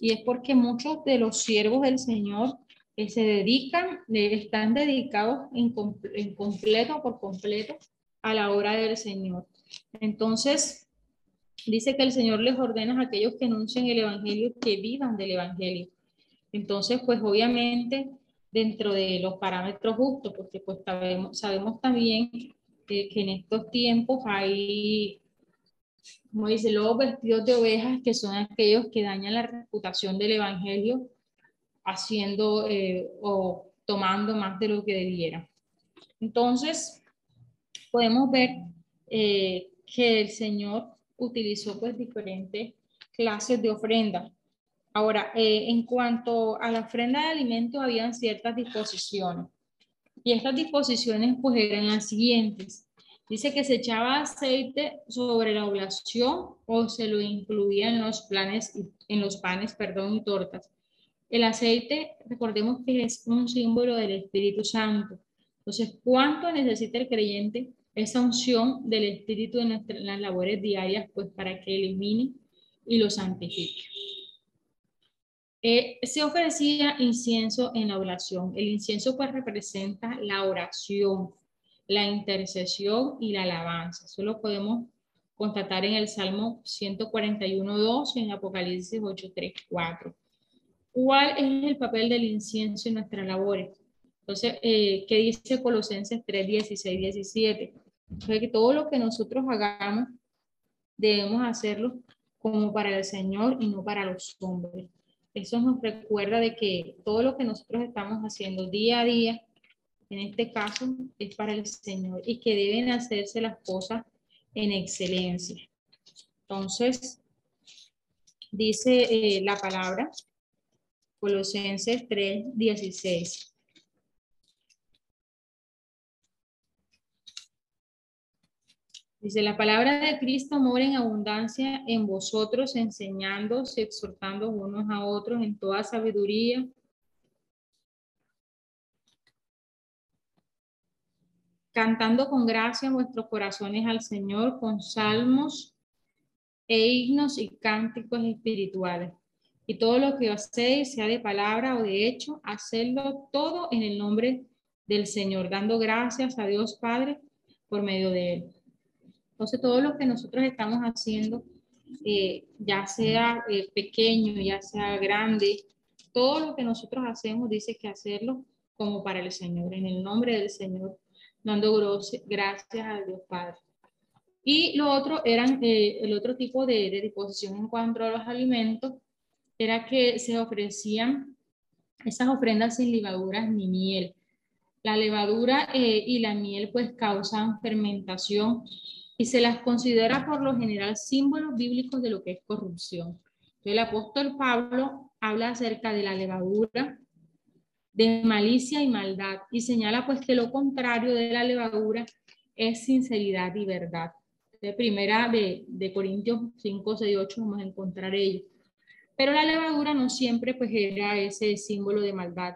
Y es porque muchos de los siervos del Señor eh, se dedican, están dedicados en, completo, por completo, a la obra del Señor. Entonces, dice que el Señor les ordena a aquellos que anuncian el Evangelio que vivan del Evangelio. Entonces, pues obviamente dentro de los parámetros justos, porque pues sabemos, también que, en estos tiempos hay, como dice, los vestidos de ovejas que son aquellos que dañan la reputación del Evangelio haciendo eh, o tomando más de lo que debiera. Entonces, podemos ver eh, que el Señor utilizó pues diferentes clases de ofrendas Ahora, eh, en cuanto a la ofrenda de alimentos, habían ciertas disposiciones. Y estas disposiciones pues eran las siguientes. Dice que se echaba aceite sobre la oblación o se lo incluía en los planes, en los panes, perdón, y tortas. El aceite, recordemos que es un símbolo del Espíritu Santo. Entonces, ¿cuánto necesita el creyente esa unción del Espíritu en, nuestras, las labores diarias, pues para que elimine y lo santifique? Eh, se ofrecía incienso en la oración. El incienso pues representa la oración, la intercesión y la alabanza. Eso lo podemos constatar en el Salmo 141.2 y en Apocalipsis 8.3.4. ¿Cuál es el papel del incienso en nuestras labores? Entonces, eh, ¿qué dice Colosenses 3, 16, 17? que todo lo que nosotros hagamos debemos hacerlo como para el Señor y no para los hombres. Eso nos recuerda de que todo lo que nosotros estamos haciendo día a día en este caso es para el Señor y que deben hacerse las cosas en excelencia. Entonces, dice eh, la palabra, Colosenses 3, 16. Dice, la palabra de Cristo mora en abundancia en vosotros, enseñándoos exhortando unos a otros en toda sabiduría cantando con gracia vuestros corazones al Señor con salmos e himnos y cánticos espirituales. Y todo lo que hacéis, sea de palabra o de hecho, hacedlo todo en el nombre del Señor, dando gracias a Dios Padre por medio de Él. Entonces, todo lo que nosotros estamos haciendo, eh, ya sea eh, pequeño, ya sea grande, todo lo que nosotros hacemos dice que hacerlo como para el Señor, en el nombre del Señor dando gracias a Dios Padre. Y lo otro eran, eh, el otro tipo de, disposición en cuanto a los alimentos, era que se ofrecían esas ofrendas sin levaduras ni miel. La levadura eh, y la miel pues causan fermentación y se las considera por lo general símbolos bíblicos de lo que es corrupción. El apóstol Pablo habla acerca de la levadura, de malicia y maldad y señala pues que lo contrario de la levadura es sinceridad y verdad. De primera de, de Corintios 5, 6, 8 vamos a encontrar ello. Pero la levadura no siempre pues era ese símbolo de maldad,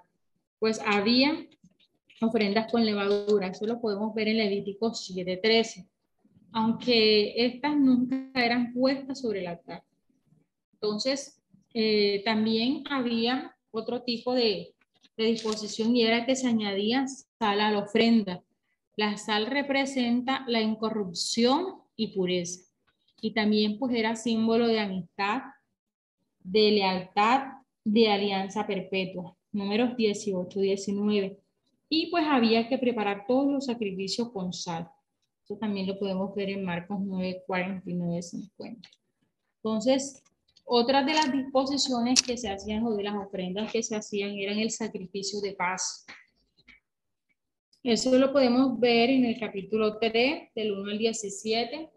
pues había ofrendas con levadura, eso lo podemos ver en Levítico 7:13, aunque estas nunca eran puestas sobre el altar. Entonces, eh, también había otro tipo de, de disposición y era que se añadía sal a la ofrenda. La sal representa la incorrupción y pureza. Y también pues era símbolo de amistad, de lealtad, de alianza perpetua. Números 18, 19. Y pues había que preparar todos los sacrificios con sal. Eso también lo podemos ver en Marcos 9, 49, 50. Entonces, otras de las disposiciones que se hacían o de las ofrendas que se hacían eran el sacrificio de paz. Eso lo podemos ver en el capítulo 3, del 1 al 17.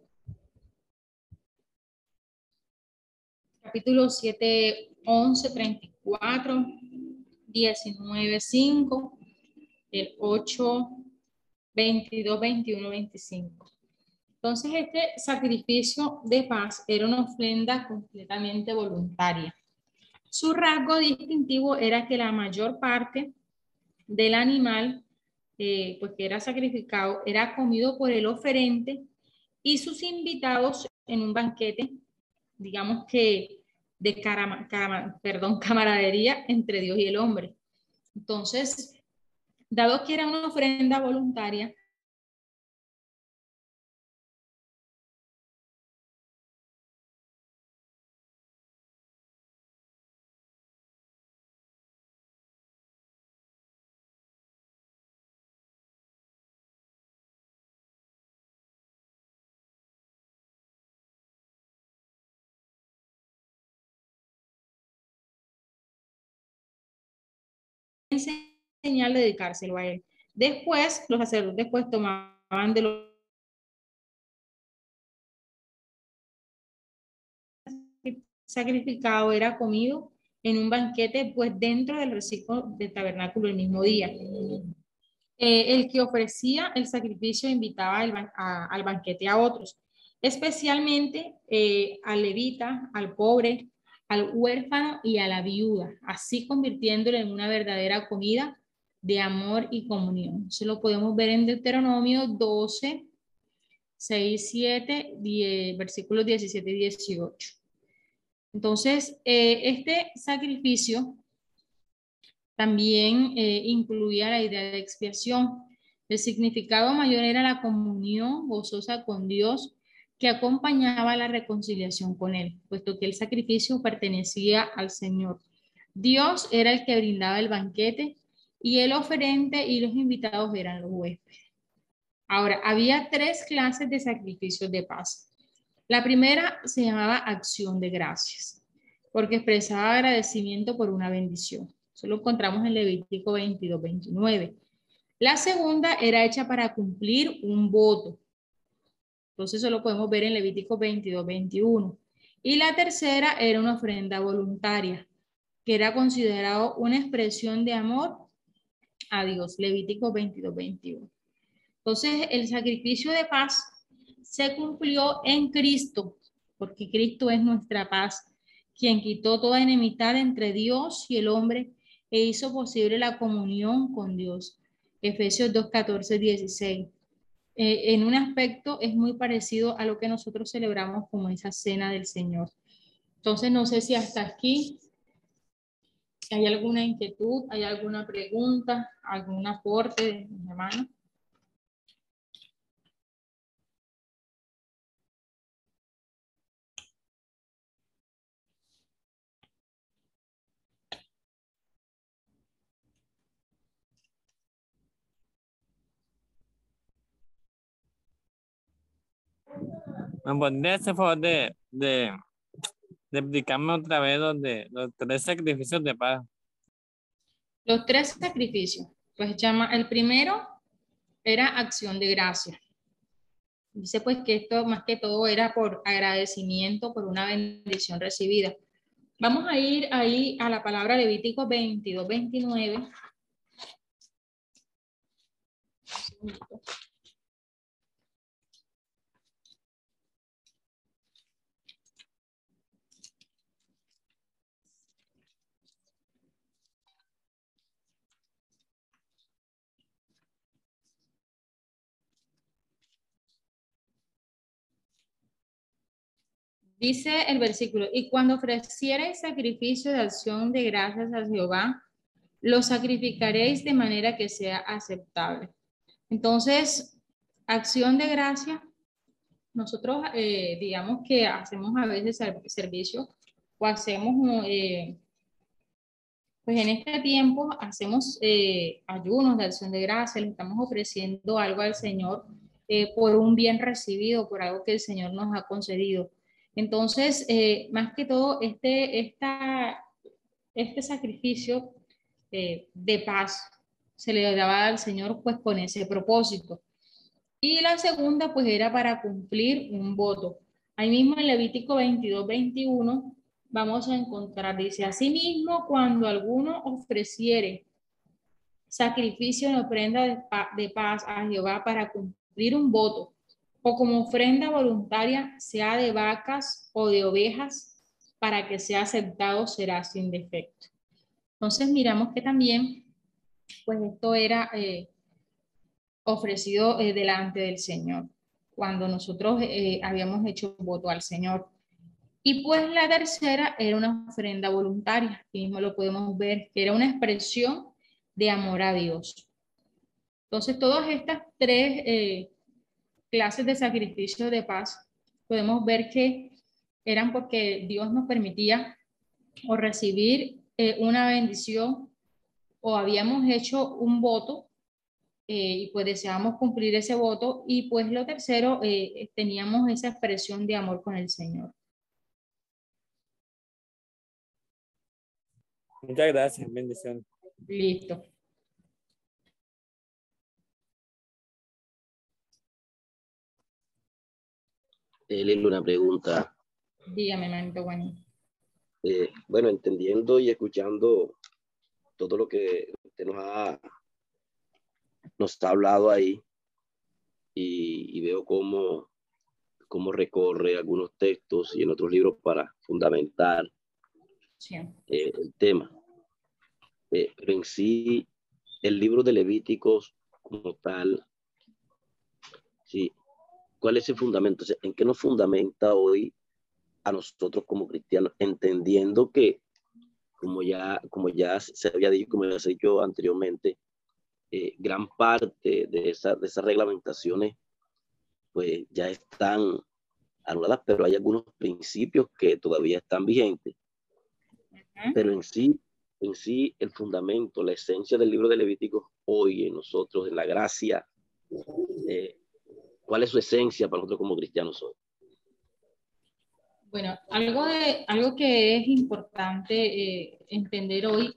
Capítulo 7, 11, 34, 19, 5, el 8, 22, 21, 25. Entonces, este sacrificio de paz era una ofrenda completamente voluntaria. Su rasgo distintivo era que la mayor parte del animal, eh, pues que era sacrificado, era comido por el oferente y sus invitados en un banquete, digamos que de perdón, [laughs] camaradería entre Dios y el hombre. Entonces, dado que era una ofrenda voluntaria, señal de dedicárselo a él. Después, los sacerdotes pues tomaban de lo sacrificado, era comido en un banquete pues dentro del recinto del tabernáculo el mismo día. Eh, el que ofrecía el sacrificio invitaba al, banquete a otros, especialmente eh, al levita, al pobre, al huérfano y a la viuda, así convirtiéndolo en una verdadera comida de amor y comunión. Eso lo podemos ver en Deuteronomio 12, 6, 7, 10, versículos 17 y 18. Entonces, eh, este sacrificio también eh, incluía la idea de expiación. El significado mayor era la comunión gozosa con Dios que acompañaba la reconciliación con Él, puesto que el sacrificio pertenecía al Señor. Dios era el que brindaba el banquete y el oferente y los invitados eran los huéspedes. Ahora, había tres clases de sacrificios de paz. La primera se llamaba acción de gracias, porque expresaba agradecimiento por una bendición. Eso lo encontramos en Levítico 22, 29. La segunda era hecha para cumplir un voto. Entonces eso lo podemos ver en Levítico 22, 21. Y la tercera era una ofrenda voluntaria, que era considerado una expresión de amor a Dios. Levítico 22, 21. Entonces el sacrificio de paz se cumplió en Cristo, porque Cristo es nuestra paz, quien quitó toda enemistad entre Dios y el hombre e hizo posible la comunión con Dios. Efesios 2, 14, 16. en un aspecto es muy parecido a lo que nosotros celebramos como esa cena del Señor. Entonces, no sé si hasta aquí hay alguna inquietud, hay alguna pregunta, algún aporte de mi hermano. ¿Me ese favor de, de, de explicarme otra vez los, los tres sacrificios de paz? Los tres sacrificios. Pues llama, el primero era acción de gracia. Dice pues que esto más que todo era por agradecimiento por una bendición recibida. Vamos a ir ahí a la palabra Levítico 22, 29. Dice el versículo, y cuando ofreciereis sacrificio de acción de gracias a Jehová, lo sacrificaréis de manera que sea aceptable. Entonces, acción de gracia, nosotros eh, digamos que hacemos a veces servicio o hacemos, eh, pues en este tiempo hacemos eh, ayunos de acción de gracia, le estamos ofreciendo algo al Señor por un bien recibido, por algo que el Señor nos ha concedido. Entonces, eh, más que todo, este, este sacrificio eh, de paz se le daba al Señor pues con ese propósito. Y la segunda pues era para cumplir un voto. Ahí mismo en Levítico 22, 21 vamos a encontrar, dice, asimismo cuando alguno ofreciere sacrificio en ofrenda de paz a Jehová para cumplir un voto, o como ofrenda voluntaria, sea de vacas o de ovejas, para que sea aceptado, será sin defecto. Entonces miramos que también, pues esto era eh, ofrecido eh, delante del Señor, cuando nosotros eh, habíamos hecho voto al Señor. Y pues la tercera era una ofrenda voluntaria, aquí mismo lo podemos ver, que era una expresión de amor a Dios. Entonces, todas estas tres clases de sacrificio de paz, podemos ver que eran porque Dios nos permitía o recibir eh, una bendición o habíamos hecho un voto eh, y pues deseamos cumplir ese voto y pues lo tercero, eh, teníamos esa expresión de amor con el Señor. Muchas gracias, bendición. Listo. Lili, una pregunta. Dígame, manito bueno. Eh, bueno, entendiendo y escuchando todo lo que usted nos ha nos ha hablado ahí y, veo cómo, cómo recorre algunos textos y en otros libros para fundamentar eh, el tema. Eh, pero en sí, el libro de Levíticos como tal, sí, ¿cuál es el fundamento? ¿En qué nos fundamenta hoy a nosotros como cristianos? Entendiendo que, como ya, como ya se había dicho, como ya se dicho anteriormente, eh, gran parte de, esa, de esas reglamentaciones pues ya están anuladas, pero hay algunos principios que todavía están vigentes. Pero en sí, en sí, el fundamento, la esencia del libro de Levítico hoy en nosotros, en la gracia, eh, ¿cuál es su esencia para nosotros como cristianos hoy? Bueno, algo, de, algo que es importante eh, entender hoy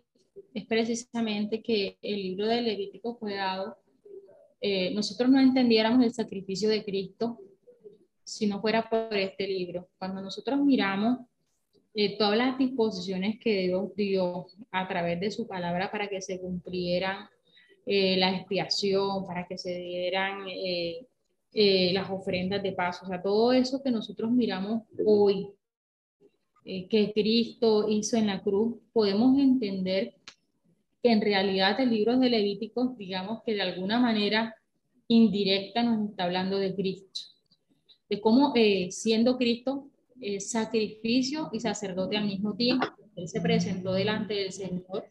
es precisamente que el libro de Levítico fue dado, eh, nosotros no entendiéramos el sacrificio de Cristo si no fuera por este libro. Cuando nosotros miramos eh, todas las disposiciones que Dios dio a través de su palabra para que se cumplieran eh, la expiación, para que se dieran las ofrendas de paso, o sea, todo eso que nosotros miramos hoy, que Cristo hizo en la cruz, podemos entender que en realidad el libro de Levíticos, digamos que de alguna manera indirecta nos está hablando de Cristo, de cómo eh, siendo Cristo sacrificio y sacerdote al mismo tiempo. Él se presentó delante del Señor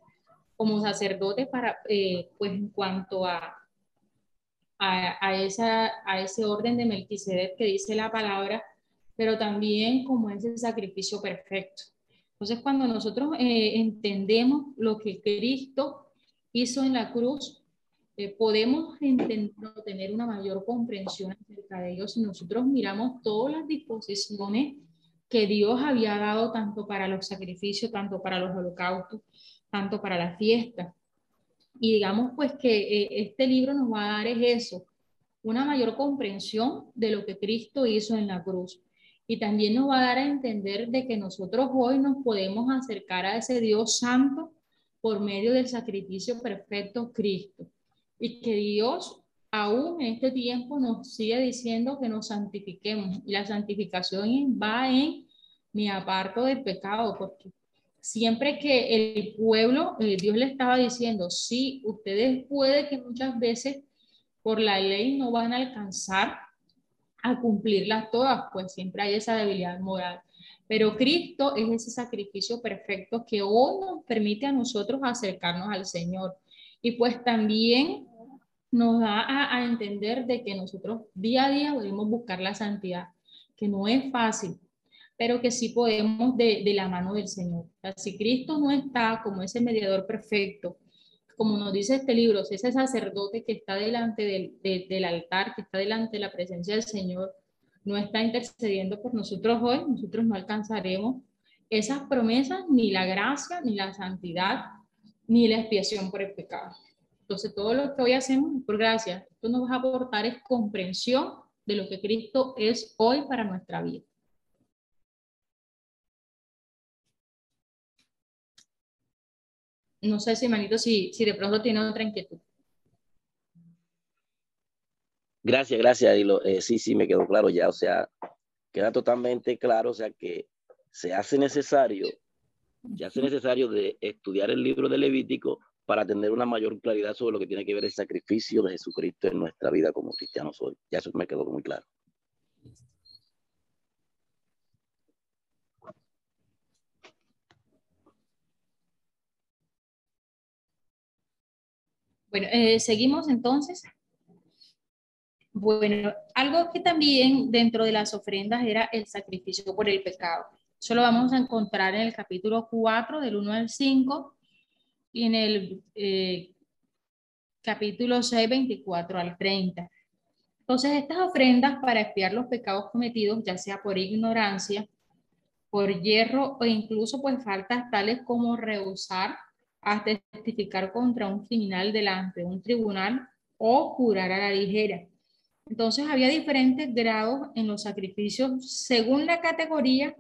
como sacerdote para, eh, pues en cuanto a, a, esa, a ese orden de Melquisedec que dice la palabra, pero también como ese sacrificio perfecto. Entonces, cuando nosotros eh, entendemos lo que Cristo hizo en la cruz, eh, podemos entender, tener una mayor comprensión acerca de ellos si nosotros miramos todas las disposiciones que Dios había dado tanto para los sacrificios, tanto para los holocaustos, tanto para la fiesta. Y digamos pues que eh, este libro nos va a dar es eso, una mayor comprensión de lo que Cristo hizo en la cruz y también nos va a dar a entender de que nosotros hoy nos podemos acercar a ese Dios santo por medio del sacrificio perfecto Cristo. Y que Dios aún en este tiempo nos sigue diciendo que nos santifiquemos. Y la santificación va en mi aparto del pecado, porque siempre que el pueblo, eh, Dios le estaba diciendo, sí, ustedes puede que muchas veces por la ley no van a alcanzar a cumplirlas todas, pues siempre hay esa debilidad moral. Pero Cristo es ese sacrificio perfecto que hoy nos permite a nosotros acercarnos al Señor. Y pues también nos da a, entender de que nosotros día a día debemos buscar la santidad, que no es fácil, pero que sí podemos de, de la mano del Señor. si Cristo no está como ese mediador perfecto, como nos dice este libro, si ese sacerdote que está delante del, del altar, que está delante de la presencia del Señor, no está intercediendo por nosotros hoy, nosotros no alcanzaremos esas promesas, ni la gracia, ni la santidad, ni la expiación por el pecado. Entonces, todo lo que hoy hacemos por gracia. Esto nos va a aportar es comprensión de lo que Cristo es hoy para nuestra vida. No sé si, Manito, si, si de pronto tiene otra inquietud. Gracias, gracias, eh, sí, sí, me quedó claro ya. O sea, queda totalmente claro, o sea, que se hace necesario, se hace necesario de estudiar el libro de Levítico para tener una mayor claridad sobre lo que tiene que ver el sacrificio de Jesucristo en nuestra vida como cristianos hoy. Ya eso me quedó muy claro. Bueno, eh, seguimos entonces. Bueno, algo que también dentro de las ofrendas era el sacrificio por el pecado. Eso lo vamos a encontrar en el capítulo 4, del 1 al 5, y en el eh, capítulo 6, 24 al 30. Entonces, estas ofrendas para expiar los pecados cometidos, ya sea por ignorancia, por hierro o incluso por faltas tales como rehusar a testificar contra un criminal delante de un tribunal o jurar a la ligera. Entonces había diferentes grados en los sacrificios según la categoría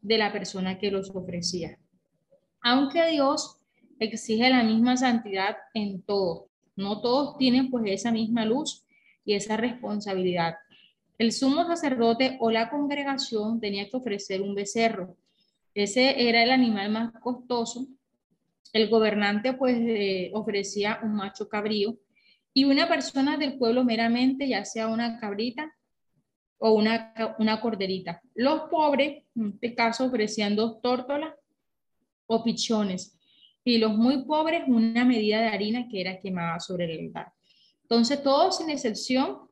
de la persona que los ofrecía. Aunque Dios exige la misma santidad en todo, No todos tienen pues esa misma luz y esa responsabilidad. El sumo sacerdote o la congregación tenía que ofrecer un becerro. Ese era el animal más costoso. El gobernante pues eh, ofrecía un macho cabrío y una persona del pueblo meramente, ya sea una cabrita o una, una corderita. Los pobres, en este caso, ofrecían dos tórtolas o pichones y los muy pobres una medida de harina que era quemada sobre el altar. Entonces, todos sin excepción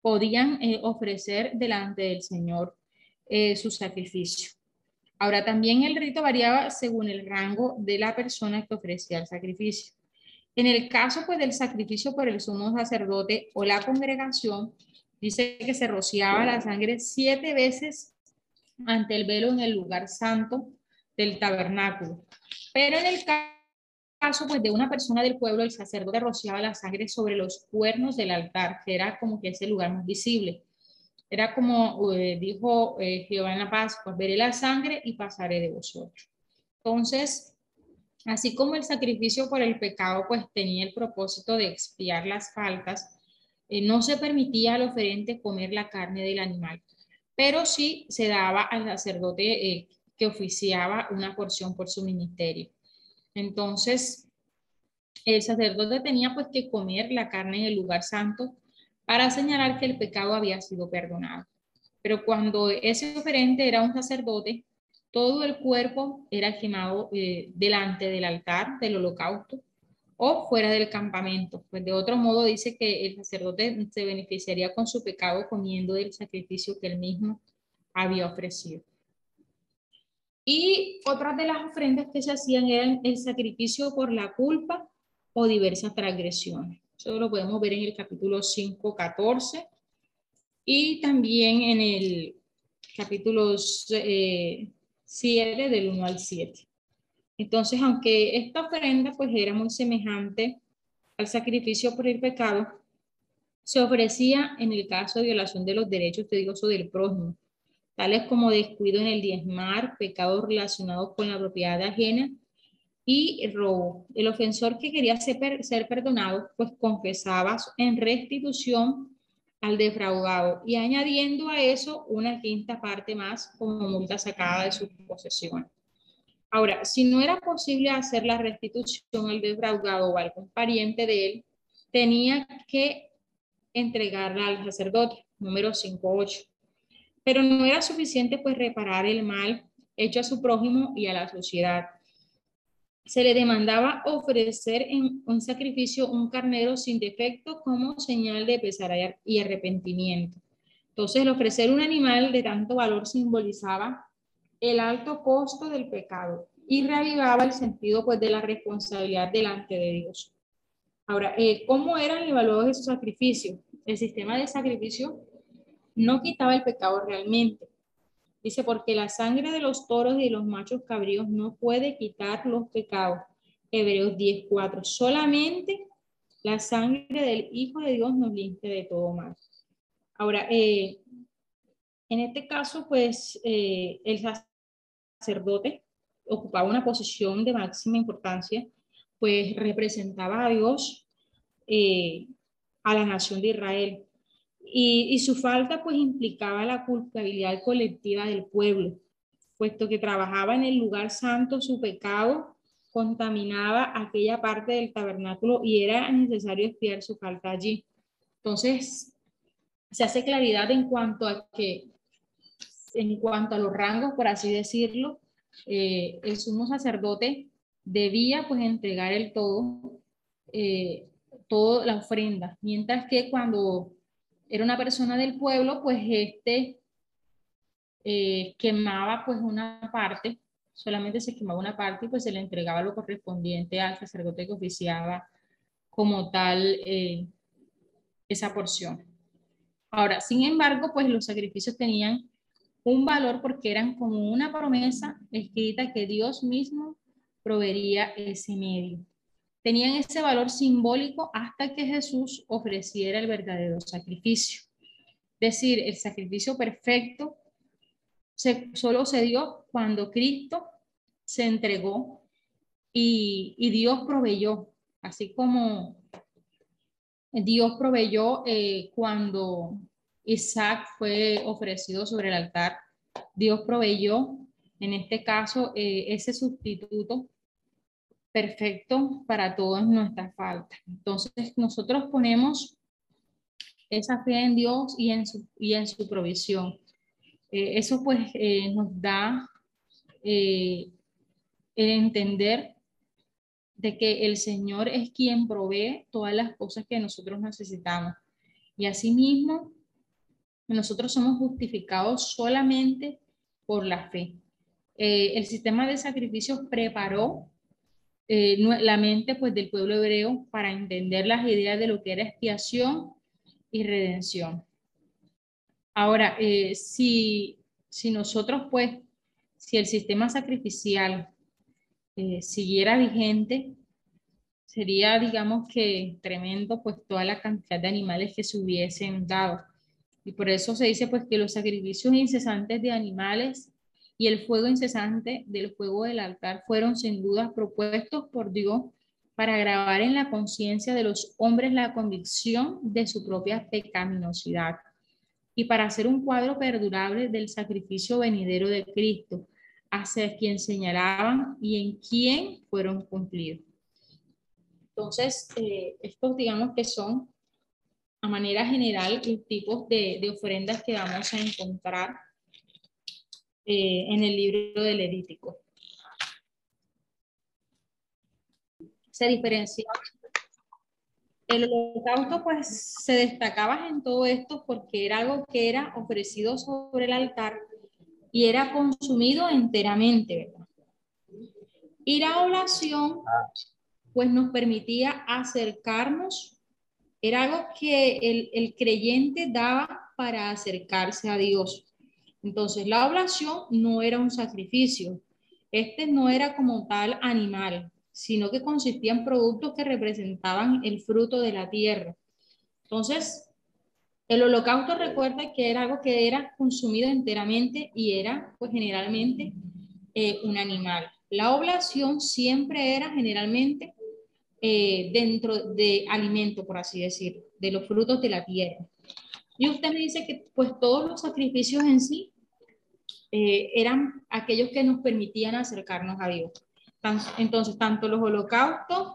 podían eh, ofrecer delante del Señor eh, su sacrificio. Ahora, también el rito variaba según el rango de la persona que ofrecía el sacrificio. En el caso pues, del sacrificio por el sumo sacerdote o la congregación, dice que se rociaba la sangre siete veces ante el velo en el lugar santo del tabernáculo. Pero en el caso pues, de una persona del pueblo, el sacerdote rociaba la sangre sobre los cuernos del altar, que era como que ese lugar más visible. Era como eh, dijo eh, Jehová en la paz, pues veré la sangre y pasaré de vosotros. Entonces, así como el sacrificio por el pecado pues tenía el propósito de expiar las faltas, eh, no se permitía al oferente comer la carne del animal, pero sí se daba al sacerdote que oficiaba una porción por su ministerio. Entonces, el sacerdote tenía pues que comer la carne en el lugar santo para señalar que el pecado había sido perdonado. Pero cuando ese oferente era un sacerdote, todo el cuerpo era quemado eh, delante del altar del holocausto o fuera del campamento. Pues de otro modo dice que el sacerdote se beneficiaría con su pecado comiendo del sacrificio que él mismo había ofrecido. Y otras de las ofrendas que se hacían eran el sacrificio por la culpa o diversas transgresiones. Eso lo podemos ver en el capítulo 5, 14 y también en el capítulo 7 eh, del 1 al 7. Entonces, aunque esta ofrenda pues era muy semejante al sacrificio por el pecado, se ofrecía en el caso de violación de los derechos de Dios o del prójimo tales como descuido en el diezmar, pecados relacionados con la propiedad ajena y robo. El ofensor que quería ser, perdonado, pues confesaba en restitución al defraudado y añadiendo a eso una quinta parte más como multa sacada de su posesión. Ahora, si no era posible hacer la restitución al defraudado o algún pariente de él, tenía que entregarla al sacerdote, número 5.8. Pero no era suficiente pues reparar el mal hecho a su prójimo y a la sociedad. Se le demandaba ofrecer en un sacrificio un carnero sin defecto como señal de pesar y arrepentimiento. Entonces, el ofrecer un animal de tanto valor simbolizaba el alto costo del pecado y reavivaba el sentido pues de la responsabilidad delante de Dios. Ahora, eh, ¿cómo eran evaluados esos sacrificios? El sistema de sacrificio no quitaba el pecado realmente. Dice, porque la sangre de los toros y de los machos cabríos no puede quitar los pecados. Hebreos 10.4. Solamente la sangre del Hijo de Dios nos limpia de todo mal. Ahora, eh, en este caso, pues eh, el sacerdote ocupaba una posición de máxima importancia, pues representaba a Dios, eh, a la nación de Israel. Y, su falta pues implicaba la culpabilidad colectiva del pueblo, puesto que trabajaba en el lugar santo, su pecado contaminaba aquella parte del tabernáculo y era necesario expiar su falta allí. Entonces, se hace claridad en cuanto a que, en cuanto a los rangos, por así decirlo, eh, el sumo sacerdote debía pues entregar el todo, eh, toda la ofrenda, mientras que cuando era una persona del pueblo, pues este eh, quemaba pues una parte, solamente se quemaba una parte y pues se le entregaba lo correspondiente al sacerdote que oficiaba como tal eh, esa porción. Ahora, sin embargo, pues los sacrificios tenían un valor porque eran como una promesa escrita que Dios mismo proveería ese medio tenían ese valor simbólico hasta que Jesús ofreciera el verdadero sacrificio. Es decir, el sacrificio perfecto se, solo se dio cuando Cristo se entregó y, Dios proveyó, así como Dios proveyó eh, cuando Isaac fue ofrecido sobre el altar. Dios proveyó, en este caso, eh, ese sustituto perfecto para todas nuestras faltas. Entonces, nosotros ponemos esa fe en Dios y en su, y en su provisión. Eh, eso pues nos da el entender de que el Señor es quien provee todas las cosas que nosotros necesitamos. Y asimismo, nosotros somos justificados solamente por la fe. Eh, el sistema de sacrificios preparó eh, la mente pues, del pueblo hebreo para entender las ideas de lo que era expiación y redención. Ahora, eh, si, si nosotros, pues, si el sistema sacrificial eh, siguiera vigente, sería, digamos que tremendo, pues toda la cantidad de animales que se hubiesen dado. Y por eso se dice, pues, que los sacrificios incesantes de animales y el fuego incesante del fuego del altar fueron sin duda propuestos por Dios para grabar en la conciencia de los hombres la convicción de su propia pecaminosidad y para hacer un cuadro perdurable del sacrificio venidero de Cristo, hacia quien señalaban y en quién fueron cumplidos. Entonces, eh, estos digamos que son, a manera general, los tipos de, de ofrendas que vamos a encontrar eh, en el libro del Levítico. Se diferencia. El holocausto pues se destacaba en todo esto porque era algo que era ofrecido sobre el altar y era consumido enteramente. Y la oración, pues nos permitía acercarnos, era algo que el, el creyente daba para acercarse a Dios. Entonces, la oración no era un sacrificio, este no era como tal animal, sino que consistía en productos que representaban el fruto de la tierra. Entonces, el holocausto recuerda que era algo que era consumido enteramente y era pues generalmente eh, un animal. La oblación siempre era generalmente eh, dentro de alimento, por así decir, de los frutos de la tierra. Y usted me dice que pues todos los sacrificios en sí eh, eran aquellos que nos permitían acercarnos a Dios. Entonces, tanto los holocaustos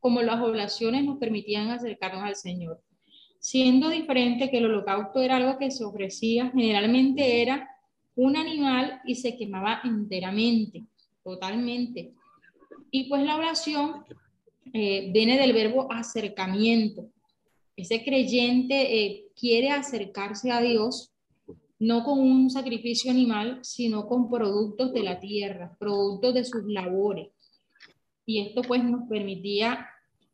como las oblaciones nos permitían acercarnos al Señor siendo diferente que el holocausto era algo que se ofrecía, generalmente era un animal y se quemaba enteramente, totalmente. Y pues la oración eh, viene del verbo acercamiento. Ese creyente eh, quiere acercarse a Dios no con un sacrificio animal, sino con productos de la tierra, productos de sus labores. Y esto pues nos permitía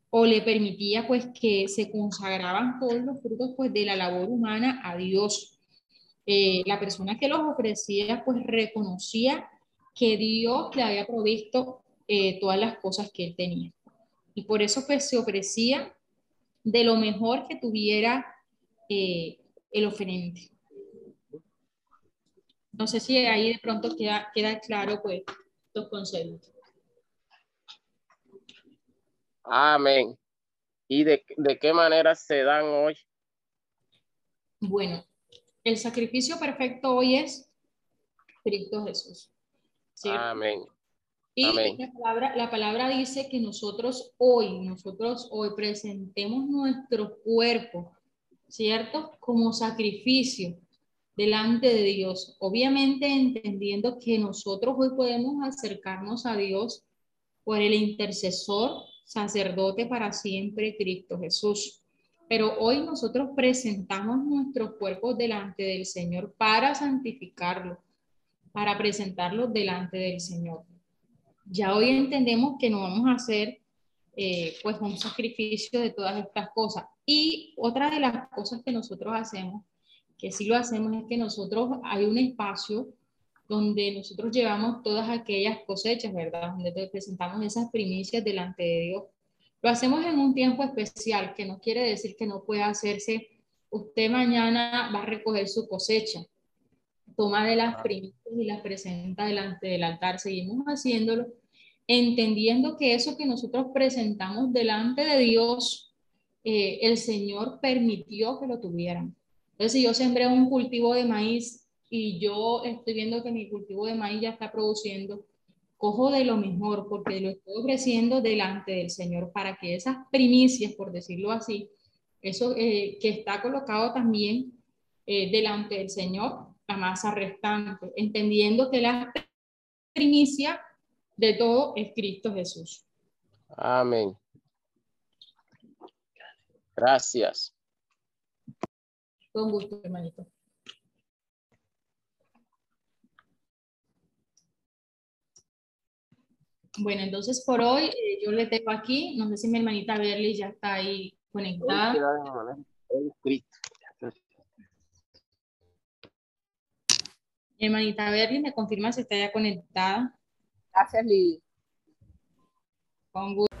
o le permitía pues que se consagraban todos los frutos pues de la labor humana a Dios. Eh, la persona que los ofrecía pues reconocía que Dios le había provisto eh, todas las cosas que él tenía. Y por eso pues se ofrecía de lo mejor que tuviera eh, el oferente. No sé si ahí de pronto queda, queda claro pues los conceptos. Amén. ¿Y de, qué manera se dan hoy? Bueno, el sacrificio perfecto hoy es Cristo Jesús. Amén. Y La, palabra, la palabra dice que nosotros hoy, nosotros hoy presentemos nuestro cuerpo, ¿cierto? Como sacrificio delante de Dios. Obviamente entendiendo que nosotros hoy podemos acercarnos a Dios por el intercesor sacerdote para siempre, Cristo Jesús. Pero hoy nosotros presentamos nuestros cuerpos delante del Señor para santificarlo, para presentarlo delante del Señor. Ya hoy entendemos que no vamos a hacer eh, pues un sacrificio de todas estas cosas. Y otra de las cosas que nosotros hacemos, que sí lo hacemos, es que nosotros hay un espacio donde nosotros llevamos todas aquellas cosechas, ¿verdad? Donde presentamos esas primicias delante de Dios. Lo hacemos en un tiempo especial, que no quiere decir que no pueda hacerse. Usted mañana va a recoger su cosecha, toma de las primicias y las presenta delante del altar. Seguimos haciéndolo, entendiendo que eso que nosotros presentamos delante de Dios eh, el Señor permitió que lo tuvieran. Entonces, si yo sembré un cultivo de maíz y yo estoy viendo que mi cultivo de maíz ya está produciendo, cojo de lo mejor porque lo estoy ofreciendo delante del Señor para que esas primicias, por decirlo así, eso eh, que está colocado también eh, delante del Señor, la masa restante, entendiendo que la primicia de todo es Cristo Jesús. Amén. Gracias. Con gusto, hermanito. Bueno, entonces por hoy eh, yo le tengo aquí, no sé si mi hermanita Berly ya está ahí conectada. Mi hermanita Berly, ¿me confirma si está ya conectada? Gracias, Lili. Con gusto.